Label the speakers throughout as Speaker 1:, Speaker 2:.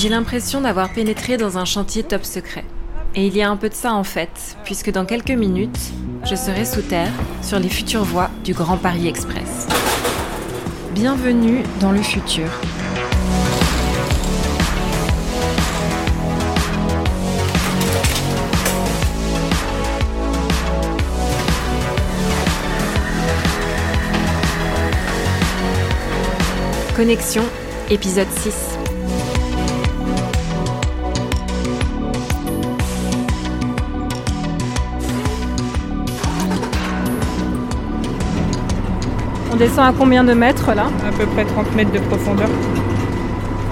Speaker 1: J'ai l'impression d'avoir pénétré dans un chantier top secret. Et il y a un peu de ça en fait, puisque dans quelques minutes, je serai sous terre sur les futures voies du Grand Paris Express. Bienvenue dans le futur. Connexion, épisode 6.
Speaker 2: Descend à combien de mètres là
Speaker 3: À peu près 30 mètres de profondeur.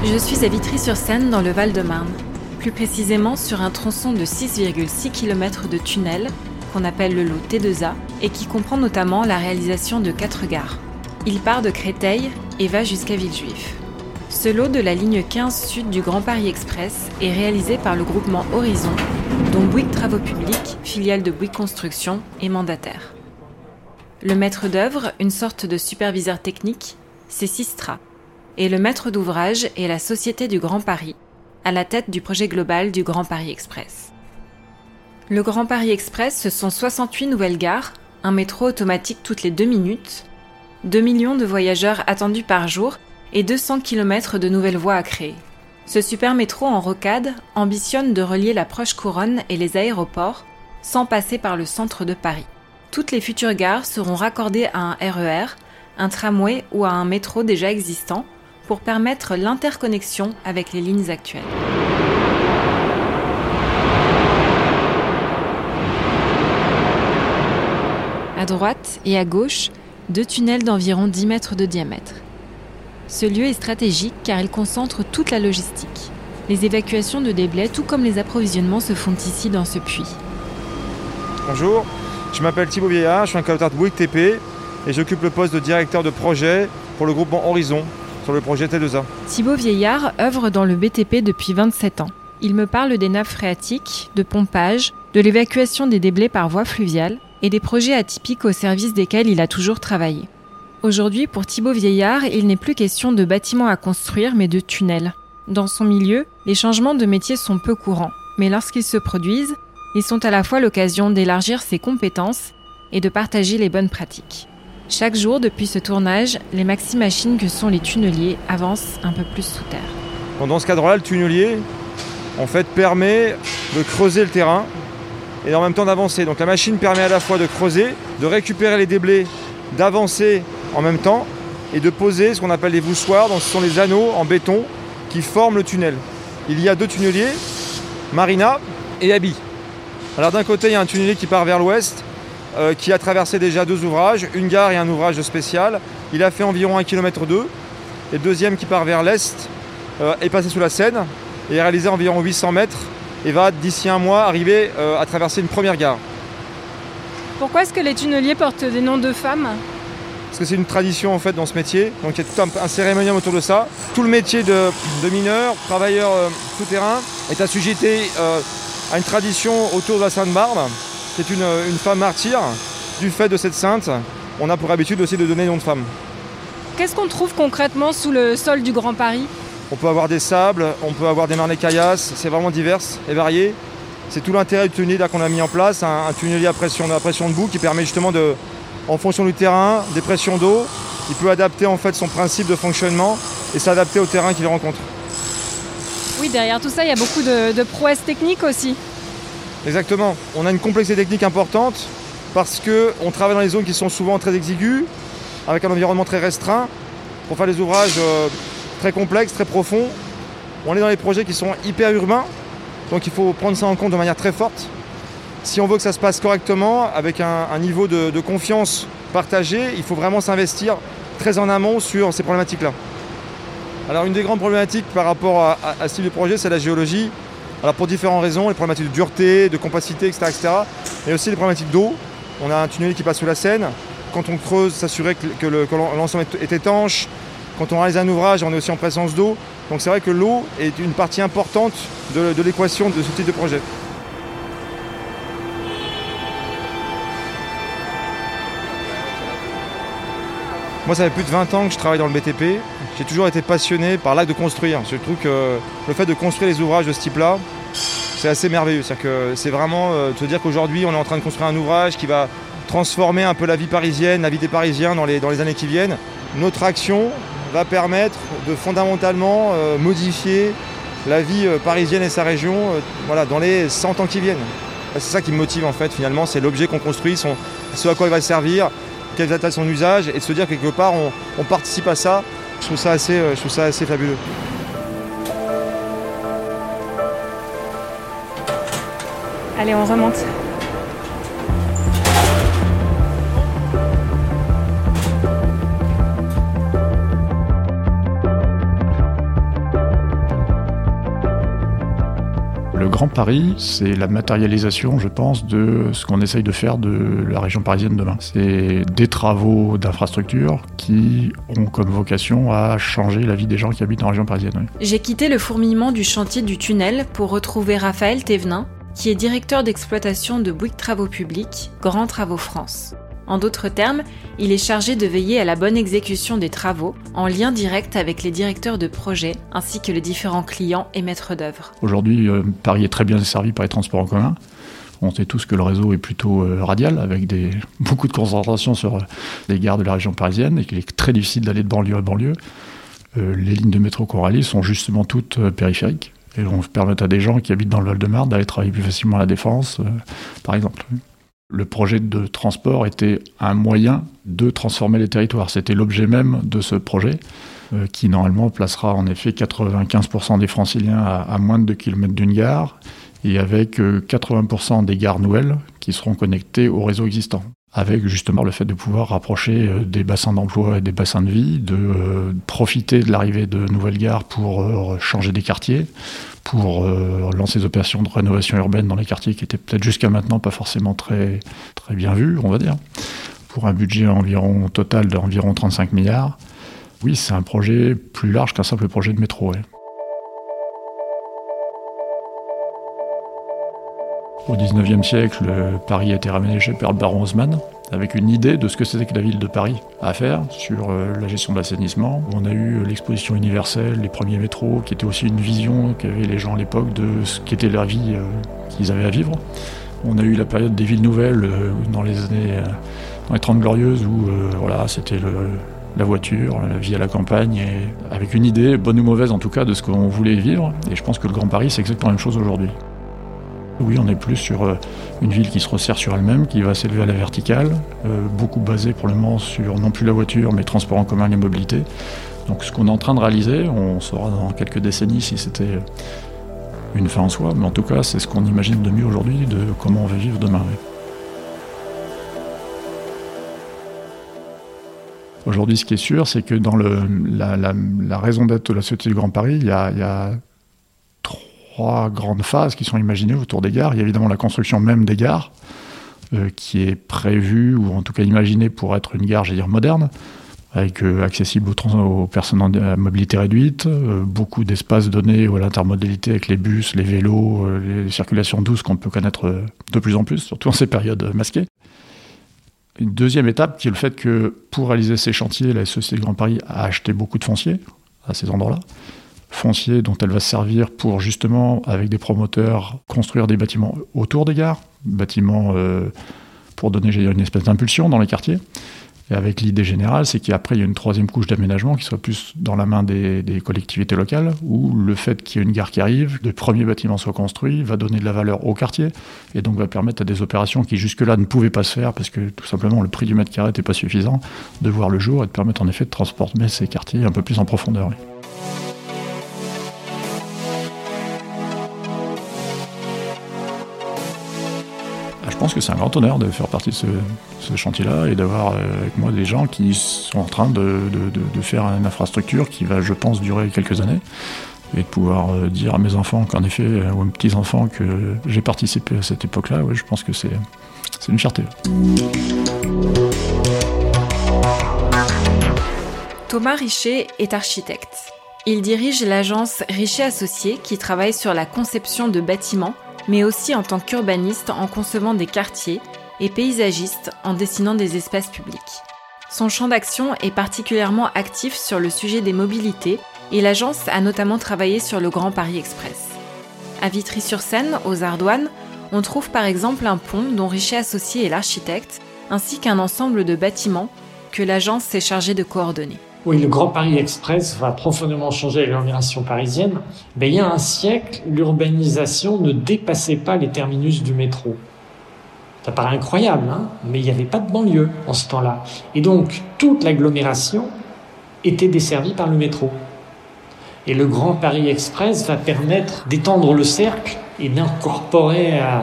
Speaker 1: Je suis à Vitry-sur-Seine dans le Val-de-Marne. Plus précisément sur un tronçon de 6,6 km de tunnel qu'on appelle le lot T2A et qui comprend notamment la réalisation de quatre gares. Il part de Créteil et va jusqu'à Villejuif. Ce lot de la ligne 15 sud du Grand Paris Express est réalisé par le groupement Horizon, dont Bouygues Travaux Publics, filiale de Bouygues Construction, est mandataire. Le maître d'œuvre, une sorte de superviseur technique, c'est Sistra. Et le maître d'ouvrage est la Société du Grand Paris, à la tête du projet global du Grand Paris Express. Le Grand Paris Express, ce sont 68 nouvelles gares, un métro automatique toutes les deux minutes, 2 millions de voyageurs attendus par jour et 200 km de nouvelles voies à créer. Ce super métro en rocade ambitionne de relier la proche couronne et les aéroports sans passer par le centre de Paris. Toutes les futures gares seront raccordées à un RER, un tramway ou à un métro déjà existant pour permettre l'interconnexion avec les lignes actuelles. À droite et à gauche, deux tunnels d'environ 10 mètres de diamètre. Ce lieu est stratégique car il concentre toute la logistique. Les évacuations de déblais, tout comme les approvisionnements, se font ici dans ce puits.
Speaker 4: Bonjour, je m'appelle Thibaut Vieillard, je suis un collaborateur de Bouygues TP et j'occupe le poste de directeur de projet pour le groupement Horizon sur le projet T2A.
Speaker 1: Thibaut Vieillard œuvre dans le BTP depuis 27 ans. Il me parle des nappes phréatiques, de pompage, de l'évacuation des déblais par voie fluviale et des projets atypiques au service desquels il a toujours travaillé. Aujourd'hui, pour Thibaut Vieillard, il n'est plus question de bâtiments à construire, mais de tunnels. Dans son milieu, les changements de métier sont peu courants, mais lorsqu'ils se produisent, ils sont à la fois l'occasion d'élargir ses compétences et de partager les bonnes pratiques. Chaque jour, depuis ce tournage, les maxi-machines que sont les tunneliers avancent un peu plus sous terre.
Speaker 4: Dans ce cadre-là, le tunnelier, en fait, permet de creuser le terrain et en même temps d'avancer. Donc la machine permet à la fois de creuser, de récupérer les déblais, d'avancer en même temps et de poser ce qu'on appelle les voussoirs. Ce sont les anneaux en béton qui forment le tunnel. Il y a deux tunneliers, Marina et Abi. Alors d'un côté, il y a un tunnelier qui part vers l'ouest, euh, qui a traversé déjà deux ouvrages, une gare et un ouvrage spécial. Il a fait environ 1 km 2. Et le deuxième qui part vers l'est euh, est passé sous la Seine et a réalisé environ 800 mètres et va d'ici un mois arriver euh, à traverser une première gare.
Speaker 2: Pourquoi est-ce que les tunneliers portent des noms de femmes?
Speaker 4: Parce que c'est une tradition en fait dans ce métier, donc il y a tout un, cérémonium autour de ça. Tout le métier de, mineur, travailleur euh, souterrain est assujetti euh, à une tradition autour de la Sainte Barbe, qui est une, une femme martyre. Du fait de cette sainte, on a pour habitude aussi de donner nom de femme.
Speaker 2: Qu'est-ce qu'on trouve concrètement sous le sol du Grand Paris?
Speaker 4: On peut avoir des sables, on peut avoir des marnais caillasses, c'est vraiment divers et varié. C'est tout l'intérêt du tunnelier qu'on a mis en place, un, tunnelier à pression, à pression debout qui permet justement de, en fonction du terrain, des pressions d'eau, il peut adapter en fait son principe de fonctionnement et s'adapter au terrain qu'il rencontre.
Speaker 2: Oui, derrière tout ça, il y a beaucoup de, prouesses techniques aussi.
Speaker 4: Exactement. On a une complexité technique importante parce qu'on travaille dans les zones qui sont souvent très exiguës, avec un environnement très restreint. Pour faire des ouvrages euh, très complexe, très profond. On est dans des projets qui sont hyper urbains, donc il faut prendre ça en compte de manière très forte. Si on veut que ça se passe correctement, avec un, niveau de, confiance partagé, il faut vraiment s'investir très en amont sur ces problématiques-là. Alors une des grandes problématiques par rapport à, ce type de projet, c'est la géologie. Alors pour différentes raisons, les problématiques de dureté, de compacité, etc. etc. mais aussi les problématiques d'eau. On a un tunnel qui passe sous la Seine. Quand on creuse, s'assurer que, l'ensemble est étanche, quand on réalise un ouvrage, on est aussi en présence d'eau. Donc c'est vrai que l'eau est une partie importante de l'équation de ce type de projet. Moi, ça fait plus de 20 ans que je travaille dans le BTP. J'ai toujours été passionné par l'acte de construire. Je trouve que le fait de construire les ouvrages de ce type-là, c'est assez merveilleux. C'est vraiment euh, te dire qu'aujourd'hui, on est en train de construire un ouvrage qui va transformer un peu la vie parisienne, la vie des Parisiens dans les, dans les années qui viennent. Notre action va permettre de fondamentalement euh, modifier la vie euh, parisienne et sa région voilà, dans les 100 ans qui viennent. C'est ça qui me motive en fait finalement, c'est l'objet qu'on construit, son, ce à quoi il va servir, quel être son usage, et de se dire quelque part on, participe à ça, je trouve ça assez, euh, je trouve ça assez fabuleux.
Speaker 2: Allez, on remonte.
Speaker 5: Grand Paris, c'est la matérialisation, je pense, de ce qu'on essaye de faire de la région parisienne demain. C'est des travaux d'infrastructure qui ont comme vocation à changer la vie des gens qui habitent en région parisienne.
Speaker 1: J'ai quitté le fourmillement du chantier du tunnel pour retrouver Raphaël Thévenin, qui est directeur d'exploitation de Bouygues Travaux Publics, Grand Travaux France. En d'autres termes, il est chargé de veiller à la bonne exécution des travaux, en lien direct avec les directeurs de projet, ainsi que les différents clients et maîtres d'œuvre.
Speaker 5: Aujourd'hui, euh, Paris est très bien desservi par les transports en commun. On sait tous que le réseau est plutôt euh, radial, avec beaucoup de concentration sur euh, les gares de la région parisienne, et qu'il est très difficile d'aller de banlieue à banlieue. les lignes de métro qu'on sont justement toutes périphériques, et vont permettre à des gens qui habitent dans le Val-de-Marne d'aller travailler plus facilement à la Défense, par exemple. Le projet de transport était un moyen de transformer les territoires. C'était l'objet même de ce projet, euh, qui normalement placera en effet 95% des franciliens à, moins de 2 km d'une gare, et avec 80% euh, des gares nouvelles qui seront connectées au réseau existant. Avec justement le fait de pouvoir rapprocher euh, des bassins d'emploi et des bassins de vie, de profiter de l'arrivée de nouvelles gares pour changer des quartiers, pour euh, lancer des opérations de rénovation urbaine dans les quartiers qui étaient peut-être jusqu'à maintenant pas forcément très, très bien vus, on va dire, pour un budget environ total d'environ 35 milliards. Oui, c'est un projet plus large qu'un simple projet de métro. Au 19e siècle, Paris a été raménagé par Baron Haussmann, avec une idée de ce que c'était que la ville de Paris à faire sur euh, la gestion de l'assainissement. On a eu l'exposition universelle, les premiers métros, qui était aussi une vision qu'avaient les gens à l'époque de ce qu'était la vie euh, qu'ils avaient à vivre. On a eu la période des villes nouvelles euh, dans les années dans les 30 glorieuses où voilà, c'était la voiture, la vie à la campagne, avec une idée, bonne ou mauvaise en tout cas, de ce qu'on voulait vivre. Et je pense que le Grand Paris, c'est exactement la même chose aujourd'hui. Oui, on est plus sur euh, une ville qui se resserre sur elle-même, qui va s'élever à la verticale, euh, beaucoup basée pour le moment sur non plus la voiture, mais transport en commun, les mobilités. Donc ce qu'on est en train de réaliser, on saura dans quelques décennies si c'était une fin en soi, mais en tout cas c'est ce qu'on imagine de mieux aujourd'hui de comment on va vivre demain. Aujourd'hui, ce qui est sûr, c'est que dans la, raison d'être de la Société du Grand Paris, il y a trois grandes phases qui sont imaginées autour des gares. Il y a évidemment la construction même des gares, euh, qui est prévue, ou en tout cas imaginée pour être une gare, dire, moderne, avec euh, accessible aux, personnes à mobilité réduite, euh, beaucoup d'espaces donnés à l'intermodalité avec les bus, les vélos, les circulations douces qu'on peut connaître de plus en plus, surtout en ces périodes masquées. Une deuxième étape qui est le fait que pour réaliser ces chantiers, la Société Grand Paris a acheté beaucoup de fonciers à ces endroits-là foncier dont elle va se servir pour justement, avec des promoteurs, construire des bâtiments autour des gares, bâtiments euh, pour donner une espèce d'impulsion dans les quartiers. Et avec l'idée générale, c'est qu'après, il y a une troisième couche d'aménagement qui soit plus dans la main des, collectivités locales, où le fait qu'il y ait une gare qui arrive, de premiers bâtiments soient construits, va donner de la valeur au quartier, et donc va permettre à des opérations qui jusque-là ne pouvaient pas se faire, parce que tout simplement le prix du mètre carré n'était pas suffisant, de voir le jour et de permettre en effet de transporter ces quartiers un peu plus en profondeur. Pense que c'est un grand honneur de faire partie de ce, chantier-là et d'avoir euh, avec moi des gens qui sont en train de, faire une infrastructure qui va, je pense, durer quelques années et de pouvoir euh, dire à mes enfants qu'en effet, euh, ou à mes petits-enfants, que j'ai participé à cette époque-là, je pense que c'est une fierté.
Speaker 1: Thomas Richer est architecte. Il dirige l'agence Richer Associés qui travaille sur la conception de bâtiments mais aussi en tant qu'urbaniste en concevant des quartiers et paysagiste en dessinant des espaces publics. Son champ d'action est particulièrement actif sur le sujet des mobilités et l'agence a notamment travaillé sur le Grand Paris Express. À Vitry-sur-Seine, aux Ardoines, on trouve par exemple un pont dont Richet Associé est l'architecte, ainsi qu'un ensemble de bâtiments que l'agence s'est chargée de coordonner.
Speaker 6: Oui, le Grand Paris Express va profondément changer l'agglomération parisienne. Mais il y a un siècle, l'urbanisation ne dépassait pas les terminus du métro. Ça paraît incroyable, hein mais il n'y avait pas de banlieue en ce temps-là. Et donc, toute l'agglomération était desservie par le métro. Et le Grand Paris Express va permettre d'étendre le cercle et d'incorporer à,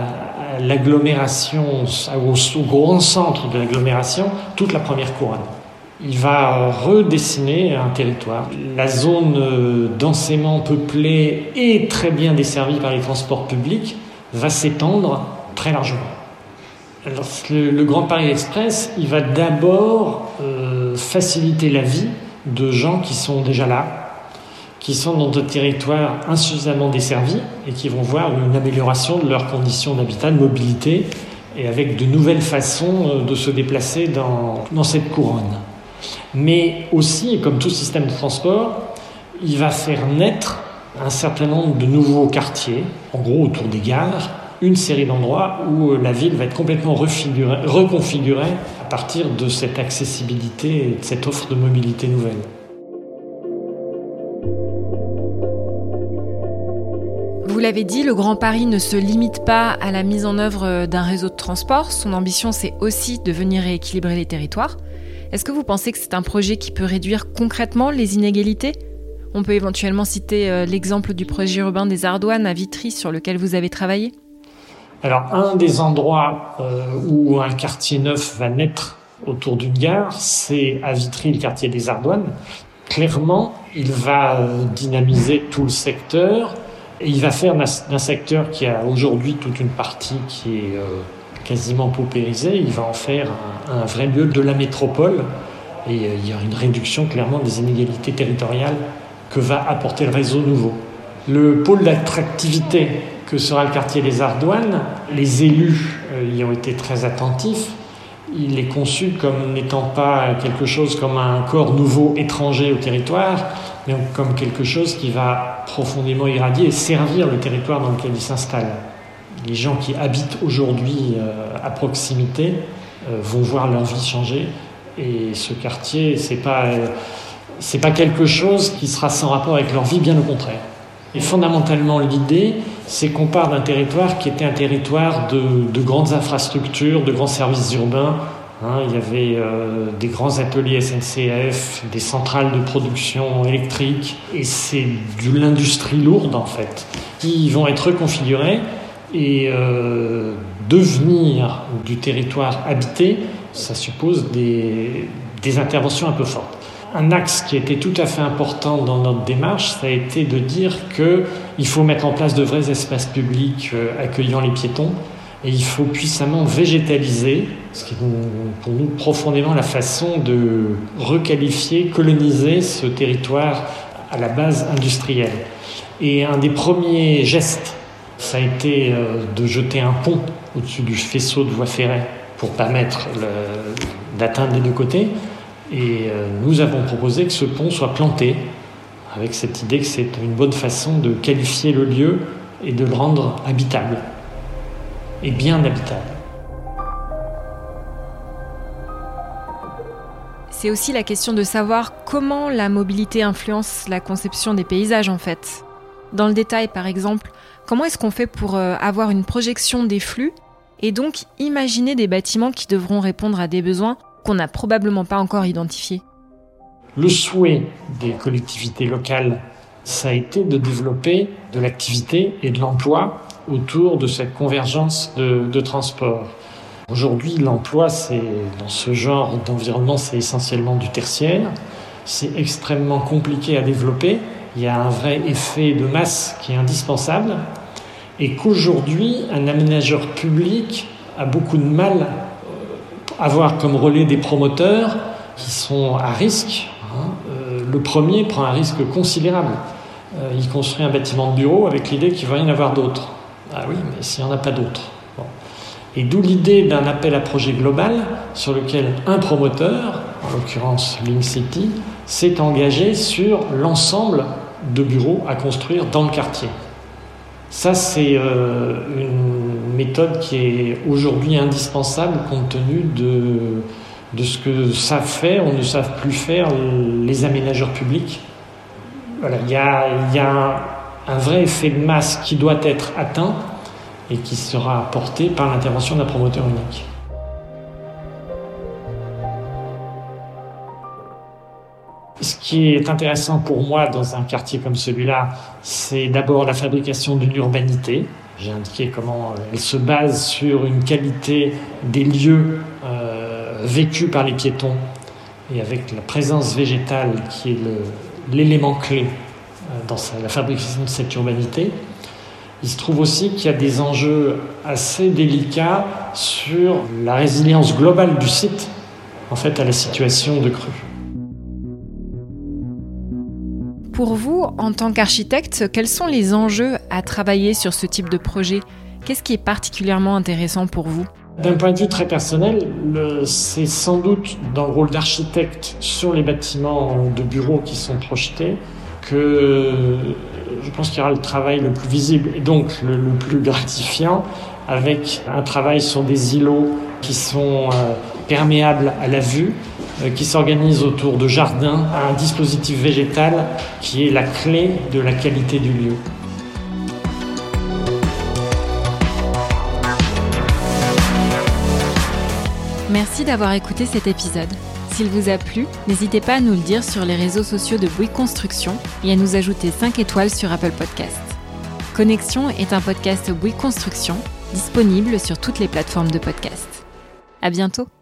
Speaker 6: l'agglomération, au, grand centre de l'agglomération, toute la première couronne. Il va redessiner un territoire. La zone euh, densément peuplée et très bien desservie par les transports publics va s'étendre très largement. Le, Grand Paris Express, il va d'abord euh, faciliter la vie de gens qui sont déjà là, qui sont dans des territoires insuffisamment desservis et qui vont voir une amélioration de leurs conditions d'habitat, de mobilité, et avec de nouvelles façons euh, de se déplacer dans cette couronne. Mais aussi, comme tout système de transport, il va faire naître un certain nombre de nouveaux quartiers, en gros autour des gares, une série d'endroits où euh, la ville va être complètement reconfigurée à partir de cette accessibilité et de cette offre de mobilité nouvelle.
Speaker 1: Vous l'avez dit, le Grand Paris ne se limite pas à la mise en œuvre d'un réseau de transport. Son ambition, c'est aussi de venir rééquilibrer les territoires. Est-ce que vous pensez que c'est un projet qui peut réduire concrètement les inégalités? On peut éventuellement citer euh, l'exemple du projet urbain des Ardoines à Vitry sur lequel vous avez travaillé?
Speaker 6: Alors, un des endroits euh, où un quartier neuf va naître autour d'une gare, c'est à Vitry, le quartier des Ardoines. Clairement, il va euh, dynamiser tout le secteur et il va faire d'un secteur qui a aujourd'hui toute une partie qui est quasiment paupérisée, il va en faire un, vrai lieu de la métropole. Et euh, il y a une réduction clairement des inégalités territoriales que va apporter le réseau nouveau. Le pôle d'attractivité que sera le quartier des Ardoines, les élus euh, y ont été très attentifs. Il est conçu comme n'étant pas quelque chose comme un corps nouveau étranger au territoire, mais comme quelque chose qui va profondément irradier et servir le territoire dans lequel il s'installe. Les gens qui habitent aujourd'hui euh, à proximité euh, vont voir leur vie changer. Et ce quartier, c'est pas c'est pas quelque chose qui sera sans rapport avec leur vie, bien au contraire. Et fondamentalement, l'idée, c'est qu'on part d'un territoire qui était un territoire de, de grandes infrastructures, de grands services urbains, Hein, il y avait euh, des grands ateliers SNCF, des centrales de production électrique, et c'est de l'industrie lourde en fait, qui vont être reconfigurées et euh, devenir du territoire habité, ça suppose des, des interventions un peu fortes. Un axe qui était tout à fait important dans notre démarche, ça a été de dire qu'il faut mettre en place de vrais espaces publics euh, accueillant les piétons, et il faut puissamment végétaliser, ce qui est pour nous profondément la façon de requalifier, coloniser ce territoire à la base industrielle. Et un des premiers gestes, ça a été euh, de jeter un pont au-dessus du faisceau de voie ferrée pour permettre d'atteindre les deux côtés. Et euh, nous avons proposé que ce pont soit planté, avec cette idée que c'est une bonne façon de qualifier le lieu et de le rendre habitable et bien habitable.
Speaker 1: C'est aussi la question de savoir comment la mobilité influence la conception des paysages en fait. Dans le détail par exemple, comment est-ce qu'on fait pour euh, avoir une projection des flux et donc imaginer des bâtiments qui devront répondre à des besoins qu'on n'a probablement pas encore identifiés?
Speaker 6: Le souhait des collectivités locales, ça a été de développer de l'activité et de l'emploi autour de cette convergence de, transport. Aujourd'hui, l'emploi, c'est dans ce genre d'environnement, c'est essentiellement du tertiaire. C'est extrêmement compliqué à développer. Il y a un vrai effet de masse qui est indispensable. Et qu'aujourd'hui, un aménageur public a beaucoup de mal à avoir comme relais des promoteurs qui sont à risque. Hein. Euh, le premier prend un risque considérable. Euh, il construit un bâtiment de bureau avec l'idée qu'il va y en avoir d'autres. Ah oui, mais s'il n'y en a pas d'autres. Et d'où l'idée d'un appel à projet global sur lequel un promoteur, hein, l'occurrence Link City, s'est engagé sur l'ensemble de bureaux à construire dans le quartier. Ça, c'est euh, une méthode qui est aujourd'hui indispensable compte tenu de, de ce que savent faire ou ne savent plus faire les aménageurs publics. Voilà, il y a, y a un vrai effet de masse qui doit être atteint et qui sera apporté par l'intervention d'un promoteur unique. Qui est intéressant pour moi dans un quartier comme celui-là, c'est d'abord la fabrication d'une urbanité. J'ai indiqué comment elle se base sur une qualité des lieux euh, vécus par les piétons et avec la présence végétale qui est l'élément clé euh, dans la fabrication de cette urbanité. Il se trouve aussi qu'il y a des enjeux assez délicats sur la résilience globale du site en fait à la situation de crue.
Speaker 1: Pour vous, en tant qu'architecte, quels sont les enjeux à travailler sur ce type de projet? Qu'est-ce qui est particulièrement intéressant pour vous?
Speaker 6: D'un point de vue très personnel, c'est sans doute dans le rôle d'architecte sur les bâtiments de bureaux qui sont projetés que je pense qu'il y aura le travail le plus visible et donc le, plus gratifiant avec un travail sur des îlots qui sont euh, perméables à la vue, qui s'organisent autour de jardins, un dispositif végétal qui est la clé de la qualité du lieu.
Speaker 1: Merci d'avoir écouté cet épisode. S'il vous a plu, n'hésitez pas à nous le dire sur les réseaux sociaux de Bouygues Construction et à nous ajouter 5 étoiles sur Apple Podcasts. Connexion est un podcast Bouygues Construction disponible sur toutes les plateformes de podcast. À bientôt!